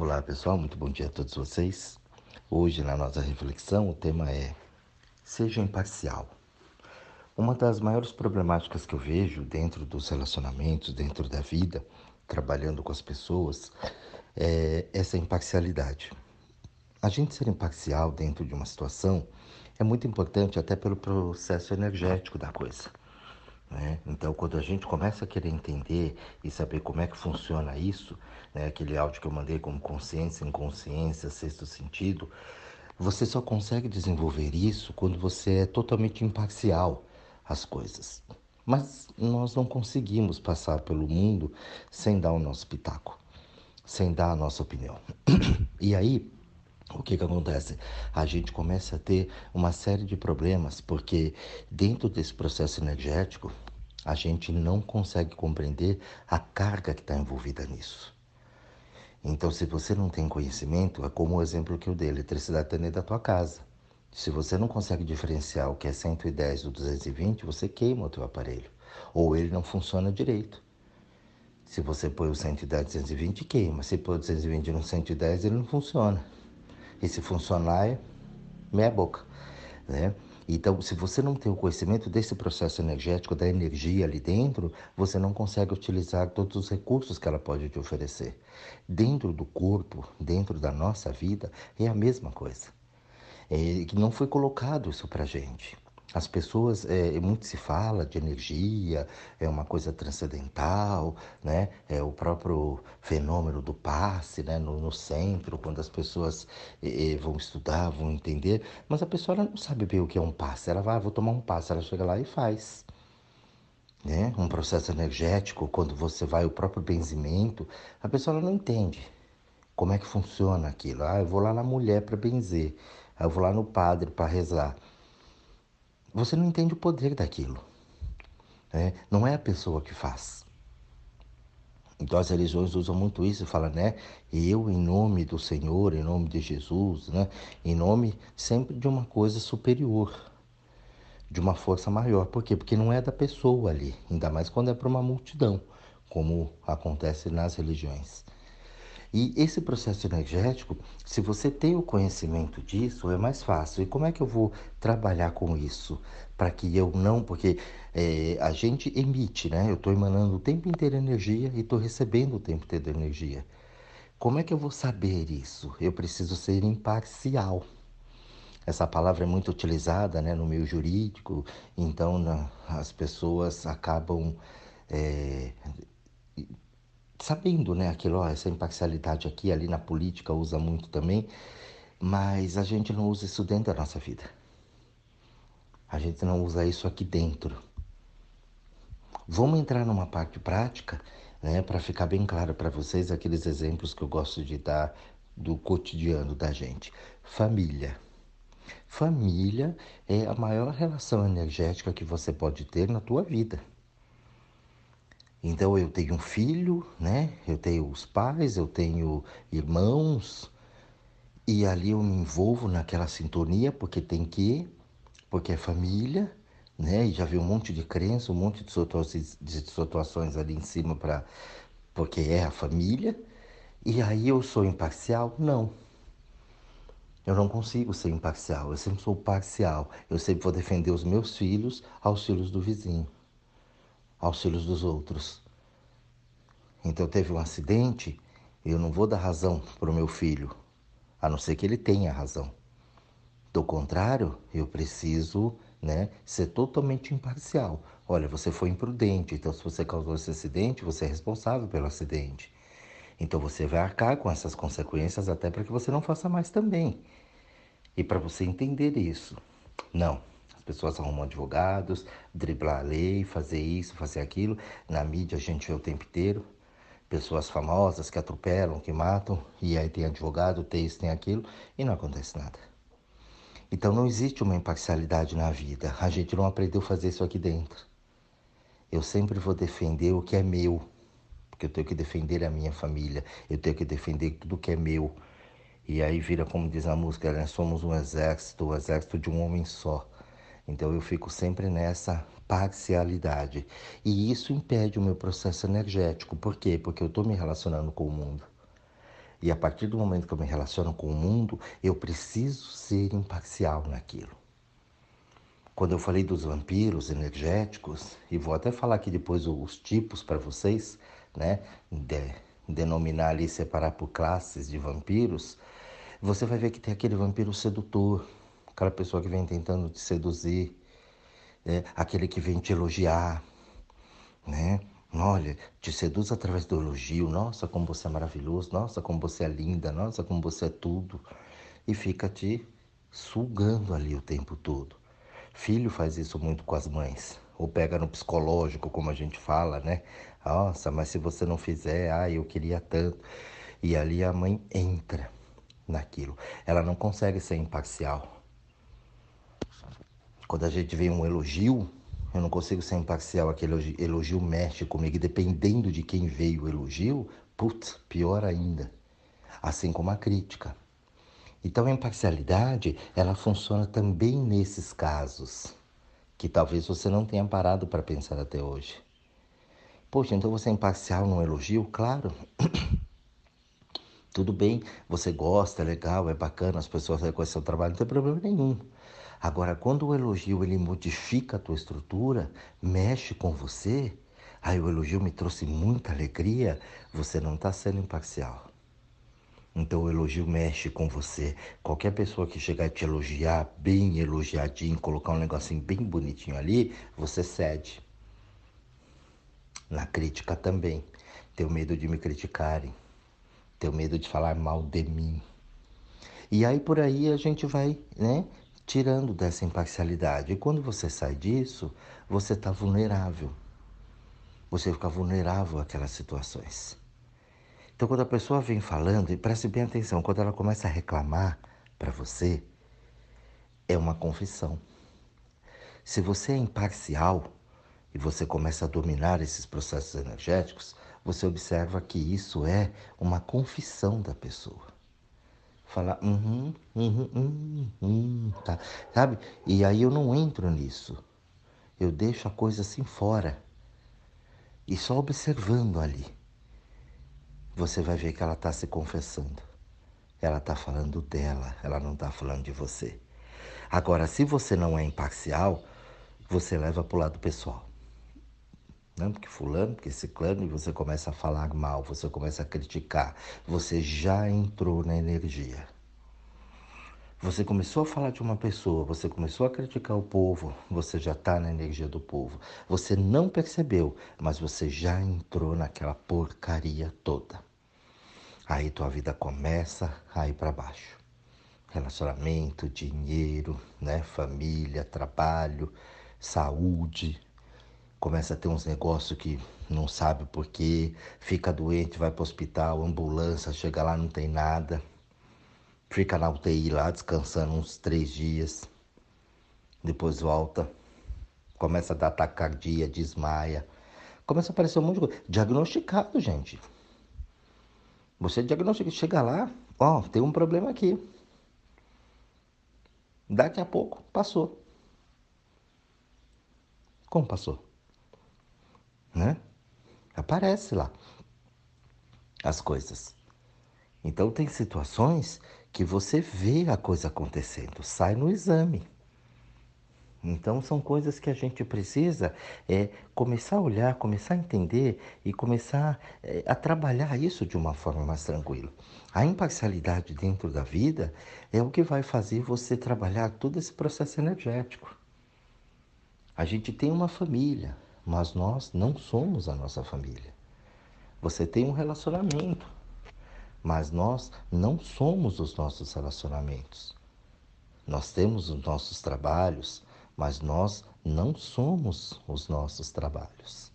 Olá pessoal, muito bom dia a todos vocês. Hoje na nossa reflexão o tema é Seja imparcial. Uma das maiores problemáticas que eu vejo dentro dos relacionamentos, dentro da vida, trabalhando com as pessoas, é essa imparcialidade. A gente ser imparcial dentro de uma situação é muito importante até pelo processo energético da coisa. Né? Então, quando a gente começa a querer entender e saber como é que funciona isso, né? aquele áudio que eu mandei como consciência, inconsciência, sexto sentido, você só consegue desenvolver isso quando você é totalmente imparcial às coisas. Mas nós não conseguimos passar pelo mundo sem dar o nosso pitaco, sem dar a nossa opinião. E aí, o que, que acontece? A gente começa a ter uma série de problemas, porque dentro desse processo energético, a gente não consegue compreender a carga que está envolvida nisso. Então, se você não tem conhecimento, é como o exemplo que eu dei: eletricidade está dentro da tua casa. Se você não consegue diferenciar o que é 110 do 220, você queima o teu aparelho. Ou ele não funciona direito. Se você põe o 110 220, queima. Se põe o 220 no 110, ele não funciona. E se funcionar, é meia boca, né? Então, se você não tem o conhecimento desse processo energético, da energia ali dentro, você não consegue utilizar todos os recursos que ela pode te oferecer. Dentro do corpo, dentro da nossa vida, é a mesma coisa. É, não foi colocado isso para gente. As pessoas, é, muito se fala de energia, é uma coisa transcendental, né? É o próprio fenômeno do passe, né? No, no centro, quando as pessoas é, vão estudar, vão entender, mas a pessoa não sabe bem o que é um passe. Ela vai, ah, vou tomar um passe, ela chega lá e faz. Né? Um processo energético, quando você vai o próprio benzimento, a pessoa não entende como é que funciona aquilo. Ah, eu vou lá na mulher para benzer, ah, eu vou lá no padre para rezar você não entende o poder daquilo. Né? Não é a pessoa que faz. Então as religiões usam muito isso e falam, né? Eu, em nome do Senhor, em nome de Jesus, né? Em nome sempre de uma coisa superior, de uma força maior. Por quê? Porque não é da pessoa ali, ainda mais quando é para uma multidão, como acontece nas religiões. E esse processo energético, se você tem o conhecimento disso, é mais fácil. E como é que eu vou trabalhar com isso? Para que eu não. Porque é, a gente emite, né? Eu estou emanando o tempo inteiro energia e estou recebendo o tempo inteiro energia. Como é que eu vou saber isso? Eu preciso ser imparcial. Essa palavra é muito utilizada né, no meio jurídico, então na, as pessoas acabam é, sabendo, né, aquilo, ó, essa imparcialidade aqui, ali na política usa muito também, mas a gente não usa isso dentro da nossa vida. A gente não usa isso aqui dentro. Vamos entrar numa parte prática, né, para ficar bem claro para vocês aqueles exemplos que eu gosto de dar do cotidiano da gente. Família. Família é a maior relação energética que você pode ter na tua vida. Então eu tenho um filho, né? Eu tenho os pais, eu tenho irmãos, e ali eu me envolvo naquela sintonia porque tem que, porque é família, né? E já vi um monte de crença, um monte de situações, de situações ali em cima para porque é a família. E aí eu sou imparcial? Não. Eu não consigo ser imparcial, eu sempre sou parcial. Eu sempre vou defender os meus filhos aos filhos do vizinho aos filhos dos outros. Então teve um acidente, eu não vou dar razão para o meu filho, a não ser que ele tenha razão. Do contrário, eu preciso né, ser totalmente imparcial. Olha, você foi imprudente, então se você causou esse acidente, você é responsável pelo acidente. Então você vai arcar com essas consequências até para que você não faça mais também. E para você entender isso. Não, pessoas arrumam advogados, driblar a lei, fazer isso, fazer aquilo. Na mídia a gente vê o tempo inteiro pessoas famosas que atropelam, que matam, e aí tem advogado, tem isso, tem aquilo, e não acontece nada. Então não existe uma imparcialidade na vida. A gente não aprendeu a fazer isso aqui dentro. Eu sempre vou defender o que é meu, porque eu tenho que defender a minha família, eu tenho que defender tudo que é meu. E aí vira como diz a música, nós né? somos um exército, o um exército de um homem só. Então eu fico sempre nessa parcialidade. E isso impede o meu processo energético. Por quê? Porque eu estou me relacionando com o mundo. E a partir do momento que eu me relaciono com o mundo, eu preciso ser imparcial naquilo. Quando eu falei dos vampiros energéticos, e vou até falar aqui depois os tipos para vocês, né? De, denominar ali, separar por classes de vampiros, você vai ver que tem aquele vampiro sedutor, aquela pessoa que vem tentando te seduzir, é, aquele que vem te elogiar, né? Olha, te seduz através do elogio. Nossa, como você é maravilhoso. Nossa, como você é linda. Nossa, como você é tudo. E fica te sugando ali o tempo todo. Filho faz isso muito com as mães. Ou pega no psicológico, como a gente fala, né? Nossa, mas se você não fizer, ah, eu queria tanto. E ali a mãe entra naquilo. Ela não consegue ser imparcial. Quando a gente vê um elogio, eu não consigo ser imparcial, aquele elogio, elogio mexe comigo, e dependendo de quem veio o elogio, putz, pior ainda. Assim como a crítica. Então a imparcialidade, ela funciona também nesses casos, que talvez você não tenha parado para pensar até hoje. Poxa, então você é imparcial num elogio? Claro. Tudo bem, você gosta, é legal, é bacana, as pessoas reconhecem seu trabalho, não tem problema nenhum. Agora, quando o elogio ele modifica a tua estrutura, mexe com você, aí o elogio me trouxe muita alegria, você não está sendo imparcial. Então o elogio mexe com você. Qualquer pessoa que chegar e te elogiar, bem elogiadinho, colocar um negocinho bem bonitinho ali, você cede. Na crítica também. Tenho medo de me criticarem. Tenho medo de falar mal de mim. E aí por aí a gente vai, né, tirando dessa imparcialidade. E quando você sai disso, você está vulnerável. Você fica vulnerável àquelas situações. Então, quando a pessoa vem falando, e preste bem atenção, quando ela começa a reclamar para você, é uma confissão. Se você é imparcial e você começa a dominar esses processos energéticos, você observa que isso é uma confissão da pessoa falar uhum, uhum, uhum, uhum, tá, sabe? E aí eu não entro nisso. Eu deixo a coisa assim fora. E só observando ali, você vai ver que ela está se confessando. Ela está falando dela, ela não está falando de você. Agora, se você não é imparcial, você leva para o lado pessoal. Não, porque fulano, porque ciclano, e você começa a falar mal, você começa a criticar, você já entrou na energia. Você começou a falar de uma pessoa, você começou a criticar o povo, você já está na energia do povo. Você não percebeu, mas você já entrou naquela porcaria toda. Aí tua vida começa a ir para baixo. Relacionamento, dinheiro, né, família, trabalho, saúde, começa a ter uns negócios que não sabe por quê, fica doente, vai para o hospital, ambulância, chega lá, não tem nada, fica na UTI lá descansando uns três dias, depois volta, começa a dar taquicardia, desmaia, começa a aparecer um monte de coisa. Diagnosticado, gente. Você diagnostica, chega lá, ó, tem um problema aqui. Daqui a pouco passou. Como passou? né? Aparece lá as coisas. Então tem situações que você vê a coisa acontecendo, sai no exame. Então são coisas que a gente precisa é, começar a olhar, começar a entender e começar é, a trabalhar isso de uma forma mais tranquila. A imparcialidade dentro da vida é o que vai fazer você trabalhar todo esse processo energético. A gente tem uma família, mas nós não somos a nossa família. Você tem um relacionamento, mas nós não somos os nossos relacionamentos. Nós temos os nossos trabalhos, mas nós não somos os nossos trabalhos.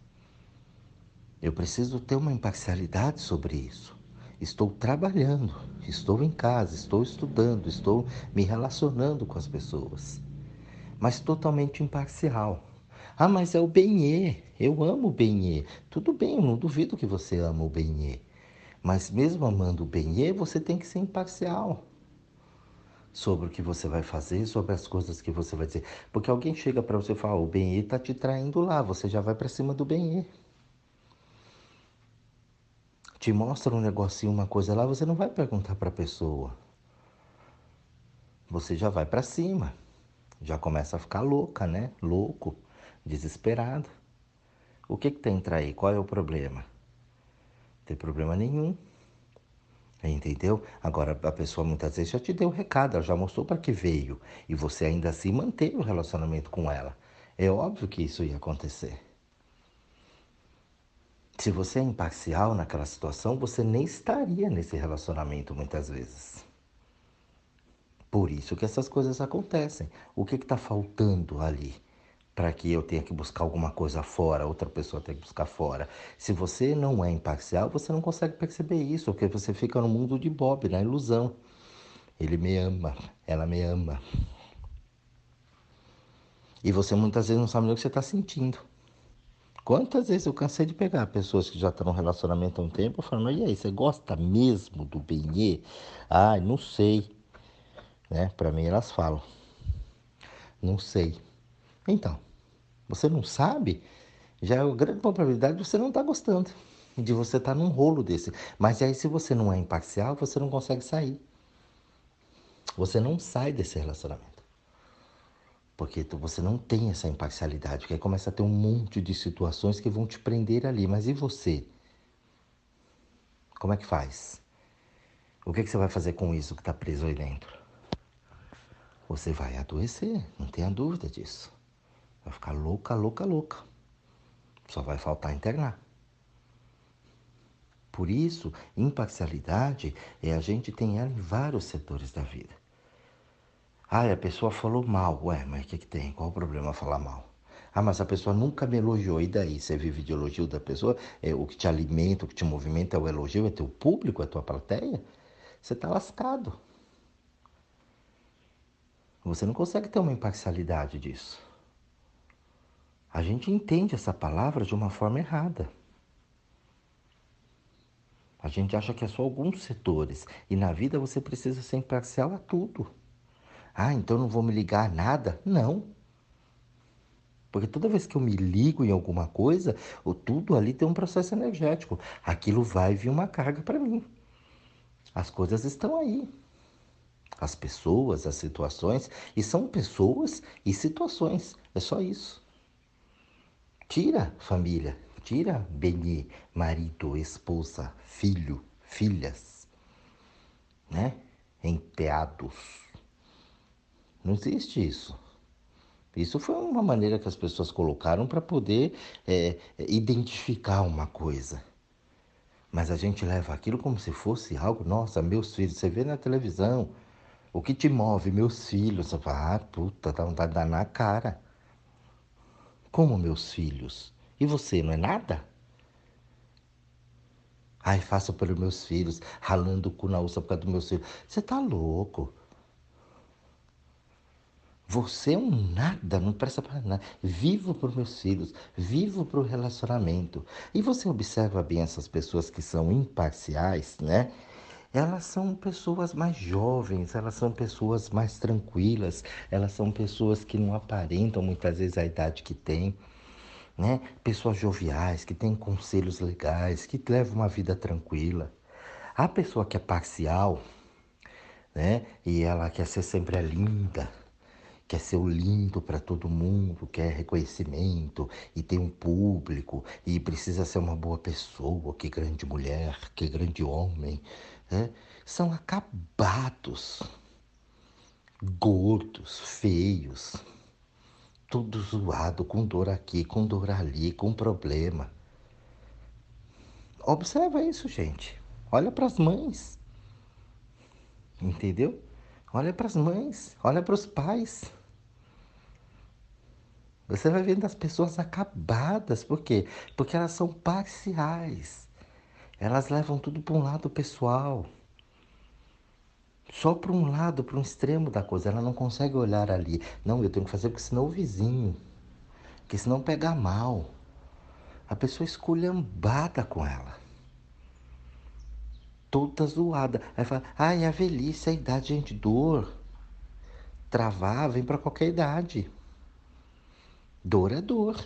Eu preciso ter uma imparcialidade sobre isso. Estou trabalhando, estou em casa, estou estudando, estou me relacionando com as pessoas, mas totalmente imparcial. Ah, mas é o Benê. Eu amo o Benê. Tudo bem, eu não duvido que você ama o Benê. Mas mesmo amando o Benê, você tem que ser imparcial sobre o que você vai fazer, sobre as coisas que você vai dizer. Porque alguém chega para você e fala, o Benê está te traindo lá, você já vai para cima do Benê. te mostra um negocinho, uma coisa lá, você não vai perguntar para a pessoa. Você já vai para cima. Já começa a ficar louca, né? Louco, desesperado. O que que tem aí? Qual é o problema? Não tem problema nenhum. Entendeu? Agora a pessoa muitas vezes já te deu o recado, ela já mostrou para que veio e você ainda assim manteve o relacionamento com ela. É óbvio que isso ia acontecer. Se você é imparcial naquela situação, você nem estaria nesse relacionamento muitas vezes. Por isso que essas coisas acontecem. O que está faltando ali? Para que eu tenha que buscar alguma coisa fora, outra pessoa tenha que buscar fora. Se você não é imparcial, você não consegue perceber isso, porque você fica no mundo de Bob, na ilusão. Ele me ama, ela me ama. E você muitas vezes não sabe nem o que você está sentindo. Quantas vezes eu cansei de pegar pessoas que já estão no relacionamento há um tempo falando, e aí, você gosta mesmo do Benê? Ai, não sei. Né? Para mim elas falam. Não sei. Então, você não sabe, já é uma grande probabilidade de você não estar tá gostando, de você estar tá num rolo desse. Mas aí, se você não é imparcial, você não consegue sair. Você não sai desse relacionamento. Porque você não tem essa imparcialidade, porque aí começa a ter um monte de situações que vão te prender ali. Mas e você? Como é que faz? O que, que você vai fazer com isso que está preso aí dentro? Você vai adoecer, não tenha dúvida disso. Vai ficar louca, louca, louca. Só vai faltar internar. Por isso, imparcialidade é a gente tem ela em vários setores da vida. Ah, a pessoa falou mal. Ué, mas o que, que tem? Qual o problema falar mal? Ah, mas a pessoa nunca me elogiou. E daí? Você vive de elogio da pessoa? É, o que te alimenta, o que te movimenta é o elogio, é teu público, é tua plateia? Você está lascado. Você não consegue ter uma imparcialidade disso. A gente entende essa palavra de uma forma errada. A gente acha que é só alguns setores. E na vida você precisa ser imparcial a tudo. Ah, então não vou me ligar a nada? Não. Porque toda vez que eu me ligo em alguma coisa, tudo ali tem um processo energético. Aquilo vai vir uma carga para mim. As coisas estão aí. As pessoas, as situações, e são pessoas e situações. É só isso. Tira família, tira bem marido, esposa, filho, filhas, né? Enteados. Não existe isso. Isso foi uma maneira que as pessoas colocaram para poder é, identificar uma coisa. Mas a gente leva aquilo como se fosse algo, nossa, meus filhos, você vê na televisão, o que te move, meus filhos, ah, puta, dá vontade de dar na cara. Como meus filhos? E você, não é nada? Ai, faço pelos meus filhos, ralando o cu na uça por causa dos meus filhos. Você tá louco? Você é um nada, não presta para nada. Vivo por meus filhos, vivo para o relacionamento. E você observa bem essas pessoas que são imparciais, né? Elas são pessoas mais jovens, elas são pessoas mais tranquilas, elas são pessoas que não aparentam muitas vezes a idade que têm, né? Pessoas joviais, que têm conselhos legais, que levam uma vida tranquila. A pessoa que é parcial, né? E ela quer ser sempre a linda, quer ser o lindo para todo mundo, quer reconhecimento e tem um público e precisa ser uma boa pessoa, que grande mulher, que grande homem, né? são acabados, gordos, feios, tudo zoado, com dor aqui, com dor ali, com problema. Observa isso, gente. Olha para as mães. Entendeu? Olha para as mães, olha para os pais. Você vai vendo as pessoas acabadas. Por quê? Porque elas são parciais. Elas levam tudo para um lado pessoal. Só para um lado, para um extremo da coisa. Ela não consegue olhar ali. Não, eu tenho que fazer porque senão o vizinho. Porque senão pega mal. A pessoa esculhambada com ela. Toda zoada. Aí fala, ai, a velhice, a idade, gente, dor. Travar, vem para qualquer idade. Dor é dor.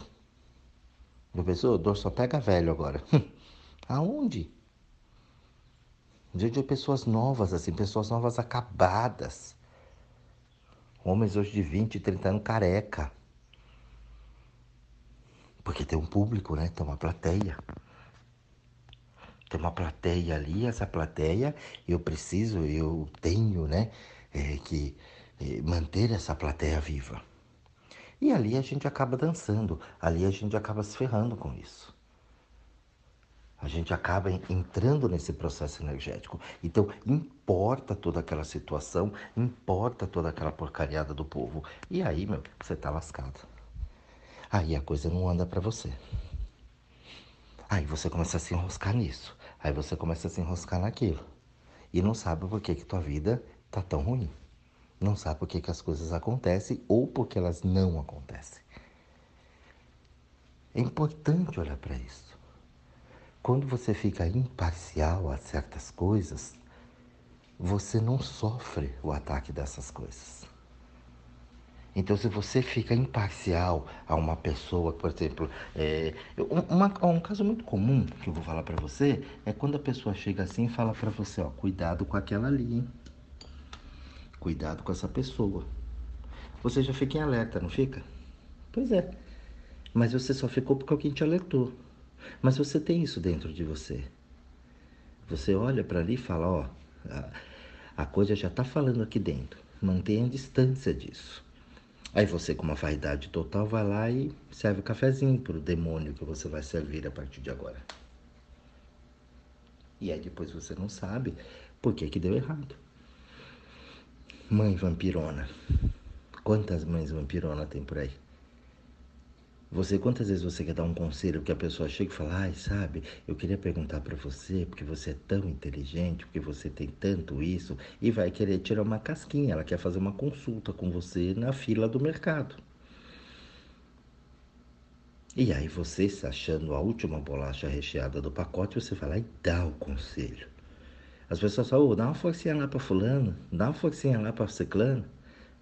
Pensou? Dor só pega velho agora. Aonde? diante de pessoas novas, assim, pessoas novas acabadas. Homens hoje de 20, 30 anos careca. Porque tem um público, né? Tem uma plateia. Tem uma plateia ali, essa plateia eu preciso, eu tenho, né? É, que é, manter essa plateia viva. E ali a gente acaba dançando, ali a gente acaba se ferrando com isso. A gente acaba entrando nesse processo energético. Então, importa toda aquela situação, importa toda aquela porcariada do povo. E aí, meu, você tá lascado. Aí a coisa não anda para você. Aí você começa a se enroscar nisso. Aí você começa a se enroscar naquilo. E não sabe por que, que tua vida tá tão ruim. Não sabe por que, que as coisas acontecem ou porque elas não acontecem. É importante olhar para isso. Quando você fica imparcial a certas coisas, você não sofre o ataque dessas coisas. Então, se você fica imparcial a uma pessoa, por exemplo, é, uma, um caso muito comum que eu vou falar para você é quando a pessoa chega assim e fala para você, ó, cuidado com aquela ali, hein? cuidado com essa pessoa. Você já fica em alerta, não fica? Pois é. Mas você só ficou porque alguém te alertou. Mas você tem isso dentro de você. Você olha para ali e fala: ó, a, a coisa já está falando aqui dentro. Mantenha distância disso. Aí você, com uma vaidade total, vai lá e serve o cafezinho para o demônio que você vai servir a partir de agora. E aí depois você não sabe por que, que deu errado. Mãe vampirona. Quantas mães vampirona tem por aí? Você, quantas vezes você quer dar um conselho que a pessoa chega e fala, ai, sabe, eu queria perguntar para você, porque você é tão inteligente, porque você tem tanto isso, e vai querer tirar uma casquinha, ela quer fazer uma consulta com você na fila do mercado. E aí você, se achando a última bolacha recheada do pacote, você vai lá e dá o conselho. As pessoas falam, oh, dá uma forcinha lá para fulano, dá uma forcinha lá para ciclano.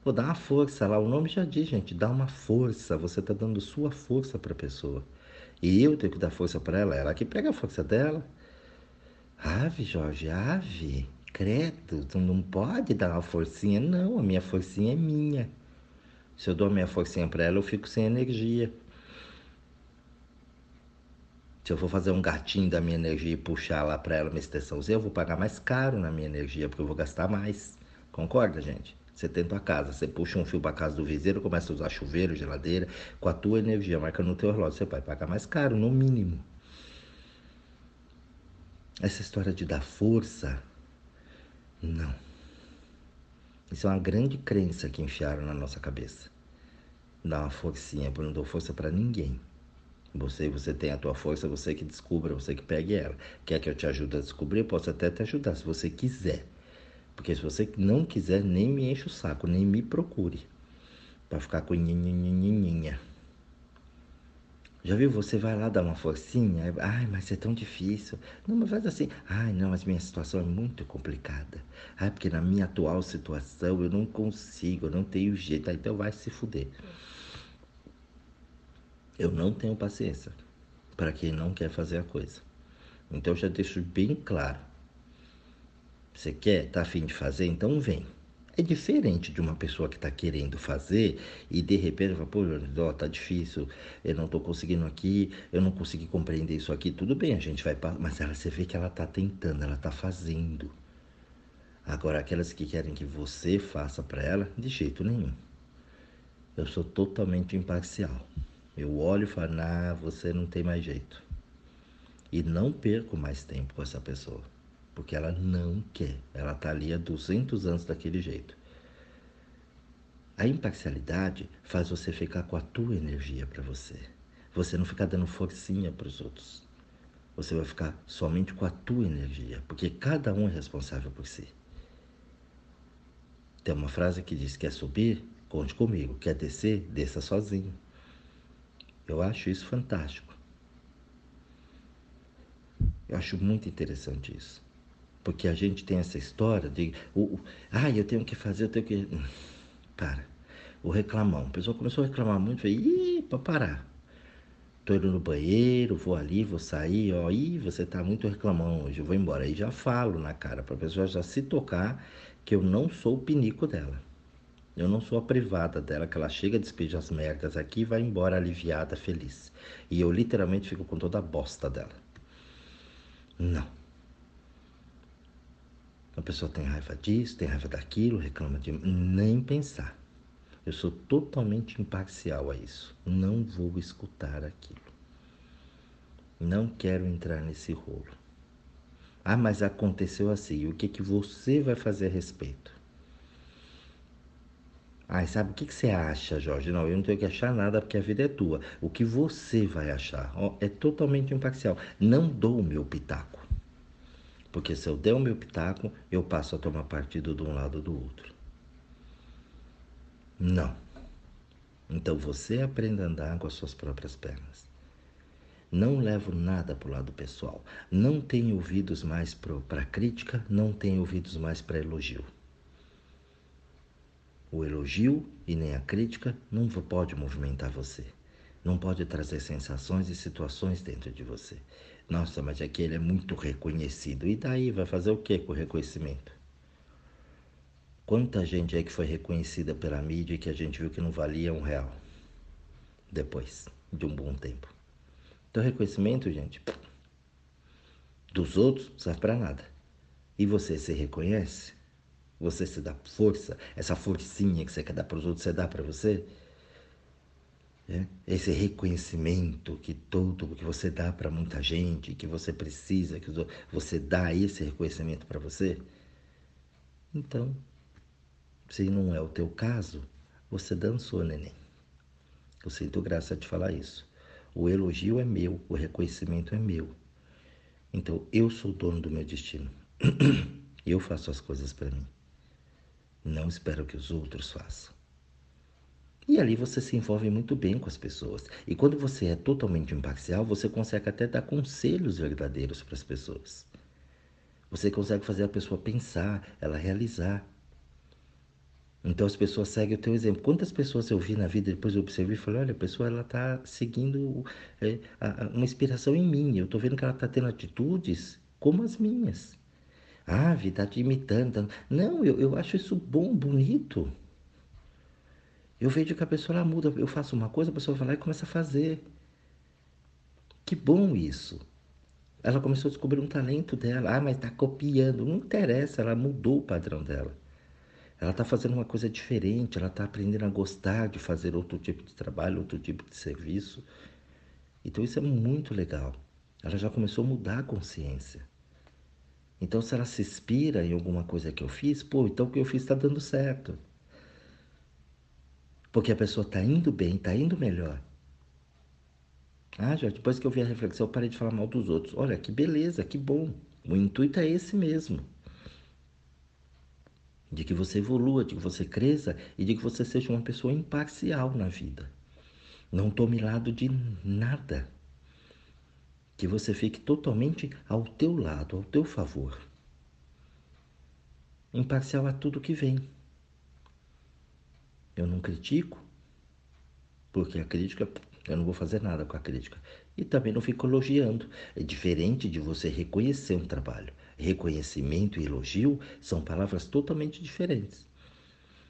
Pô, dá uma força lá, o nome já diz, gente, dá uma força. Você está dando sua força para a pessoa. E eu tenho que dar força para ela, ela que pega a força dela. Ave, Jorge, ave, credo, tu não pode dar uma forcinha. Não, a minha forcinha é minha. Se eu dou a minha forcinha para ela, eu fico sem energia. Se eu for fazer um gatinho da minha energia e puxar lá para ela uma extensãozinha, eu vou pagar mais caro na minha energia, porque eu vou gastar mais. Concorda, gente? Você tem tua casa, você puxa um fio para casa do viseiro, começa a usar chuveiro, geladeira, com a tua energia marca no teu relógio, você vai pagar mais caro, no mínimo. Essa história de dar força, não. Isso é uma grande crença que enfiaram na nossa cabeça. Dá uma forcinha, eu não dou força para ninguém. Você, você tem a tua força, você que descubra, você que pegue ela. Quer que eu te ajude a descobrir? Eu posso até te ajudar, se você quiser. Porque se você não quiser, nem me enche o saco, nem me procure. Pra ficar com nhinhinhinhinhinha. Já viu? Você vai lá dar uma forcinha. Ai, mas é tão difícil. Não, mas faz assim. Ai, não, mas minha situação é muito complicada. Ai, porque na minha atual situação eu não consigo, eu não tenho jeito. Então vai se fuder. Eu não tenho paciência para quem não quer fazer a coisa. Então já deixo bem claro você quer, tá afim de fazer? Então vem. É diferente de uma pessoa que está querendo fazer e de repente fala, pô, ó, tá difícil, eu não estou conseguindo aqui, eu não consegui compreender isso aqui. Tudo bem, a gente vai, mas ela, você vê que ela está tentando, ela está fazendo. Agora, aquelas que querem que você faça para ela, de jeito nenhum. Eu sou totalmente imparcial. Eu olho e falo, ah, você não tem mais jeito. E não perco mais tempo com essa pessoa porque ela não quer. Ela está ali há 200 anos daquele jeito. A imparcialidade faz você ficar com a tua energia para você. Você não ficar dando forcinha para os outros. Você vai ficar somente com a tua energia, porque cada um é responsável por si. Tem uma frase que diz: quer subir? Conte comigo. Quer descer? Desça sozinho. Eu acho isso fantástico. Eu acho muito interessante isso. Porque a gente tem essa história de, o, ah, eu tenho que fazer, eu tenho que. Para. O reclamão. A pessoa começou a reclamar muito, falei, ih, para parar. tô indo no banheiro, vou ali, vou sair, ó, ih, você tá muito reclamão hoje, eu vou embora. Aí já falo na cara para pessoa já se tocar que eu não sou o pinico dela. Eu não sou a privada dela, que ela chega, despeja as merdas aqui e vai embora aliviada, feliz. E eu literalmente fico com toda a bosta dela. Não. A pessoa tem raiva disso, tem raiva daquilo, reclama de. Nem pensar. Eu sou totalmente imparcial a isso. Não vou escutar aquilo. Não quero entrar nesse rolo. Ah, mas aconteceu assim. O que, que você vai fazer a respeito? Ah, sabe o que, que você acha, Jorge? Não, eu não tenho que achar nada porque a vida é tua. O que você vai achar? é totalmente imparcial. Não dou o meu pitaco. Porque se eu der o meu pitaco, eu passo a tomar partido de um lado ou do outro. Não. Então você aprenda a andar com as suas próprias pernas. Não levo nada para o lado pessoal. Não tenho ouvidos mais para crítica, não tenho ouvidos mais para elogio. O elogio e nem a crítica não pode movimentar você. Não pode trazer sensações e situações dentro de você. Nossa, mas aquele é muito reconhecido. E daí vai fazer o que com o reconhecimento? Quanta gente aí que foi reconhecida pela mídia e que a gente viu que não valia um real depois de um bom tempo. Então, reconhecimento, gente, dos outros serve para nada. E você se reconhece? Você se dá força? Essa forcinha que você quer dar para os outros, você dá para você? É? Esse reconhecimento que todo que você dá para muita gente, que você precisa, que você dá esse reconhecimento para você? Então, se não é o teu caso, você dançou, neném. Eu sinto graça de falar isso. O elogio é meu, o reconhecimento é meu. Então eu sou dono do meu destino. eu faço as coisas para mim. Não espero que os outros façam. E ali você se envolve muito bem com as pessoas. E quando você é totalmente imparcial, você consegue até dar conselhos verdadeiros para as pessoas. Você consegue fazer a pessoa pensar, ela realizar. Então as pessoas seguem o teu exemplo. Quantas pessoas eu vi na vida, depois eu observei e falei, olha, a pessoa ela está seguindo é, a, uma inspiração em mim. Eu estou vendo que ela está tendo atitudes como as minhas. Ah, Vi, está te imitando. Não, eu, eu acho isso bom, bonito. Eu vejo que a pessoa ela muda. Eu faço uma coisa, a pessoa vai lá e começa a fazer. Que bom isso. Ela começou a descobrir um talento dela. Ah, mas está copiando. Não interessa, ela mudou o padrão dela. Ela está fazendo uma coisa diferente, ela está aprendendo a gostar de fazer outro tipo de trabalho, outro tipo de serviço. Então isso é muito legal. Ela já começou a mudar a consciência. Então se ela se inspira em alguma coisa que eu fiz, pô, então o que eu fiz está dando certo. Porque a pessoa está indo bem, está indo melhor. Ah, já depois que eu vi a reflexão, eu parei de falar mal dos outros. Olha, que beleza, que bom. O intuito é esse mesmo de que você evolua, de que você cresça e de que você seja uma pessoa imparcial na vida. Não tome lado de nada. Que você fique totalmente ao teu lado, ao teu favor. Imparcial a tudo que vem. Eu não critico, porque a crítica, eu não vou fazer nada com a crítica. E também não fico elogiando. É diferente de você reconhecer um trabalho. Reconhecimento e elogio são palavras totalmente diferentes.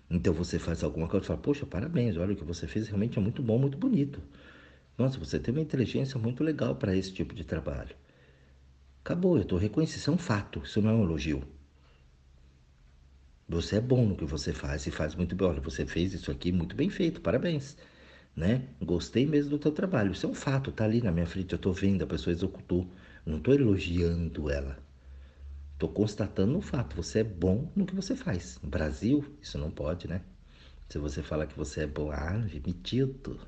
Então você faz alguma coisa e fala, poxa, parabéns, olha o que você fez realmente é muito bom, muito bonito. Nossa, você tem uma inteligência muito legal para esse tipo de trabalho. Acabou, eu estou reconhecendo, isso é um fato, isso não é um elogio. Você é bom no que você faz e faz muito bem. Olha, você fez isso aqui muito bem feito, parabéns. Né? Gostei mesmo do teu trabalho. Isso é um fato, tá ali na minha frente, eu estou vendo, a pessoa executou. Não estou elogiando ela. Estou constatando um fato, você é bom no que você faz. No Brasil, isso não pode, né? Se você fala que você é bom, ah, metido.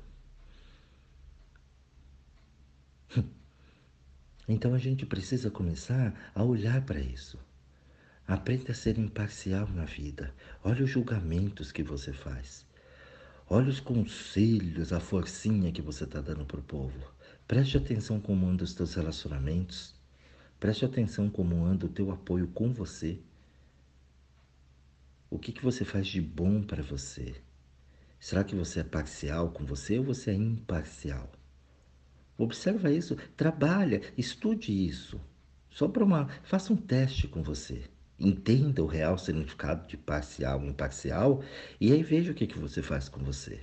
Então a gente precisa começar a olhar para isso. Aprenda a ser imparcial na vida. Olha os julgamentos que você faz. Olha os conselhos, a forcinha que você está dando para o povo. Preste atenção como andam os teus relacionamentos. Preste atenção como anda o teu apoio com você. O que, que você faz de bom para você? Será que você é parcial com você ou você é imparcial? Observa isso, trabalha, estude isso. Só para uma, faça um teste com você. Entenda o real significado de parcial e imparcial e aí veja o que, que você faz com você.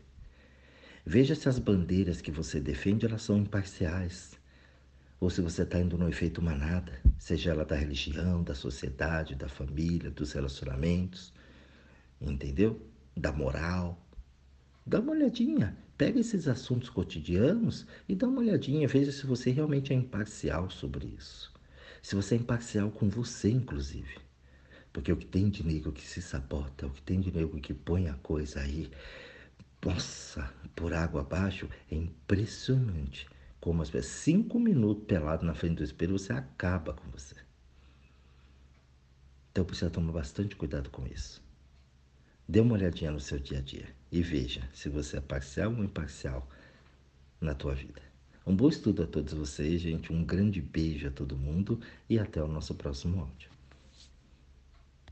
Veja se as bandeiras que você defende elas são imparciais ou se você está indo no efeito manada, seja ela da religião, da sociedade, da família, dos relacionamentos, entendeu? Da moral. Dá uma olhadinha, pega esses assuntos cotidianos e dá uma olhadinha, veja se você realmente é imparcial sobre isso. Se você é imparcial com você, inclusive. Porque o que tem de nego que se sabota, o que tem de nego que põe a coisa aí, nossa, por água abaixo, é impressionante como as pessoas, cinco minutos pelado na frente do espelho, você acaba com você. Então precisa tomar bastante cuidado com isso. Dê uma olhadinha no seu dia a dia e veja se você é parcial ou imparcial na tua vida. Um bom estudo a todos vocês, gente. Um grande beijo a todo mundo e até o nosso próximo áudio.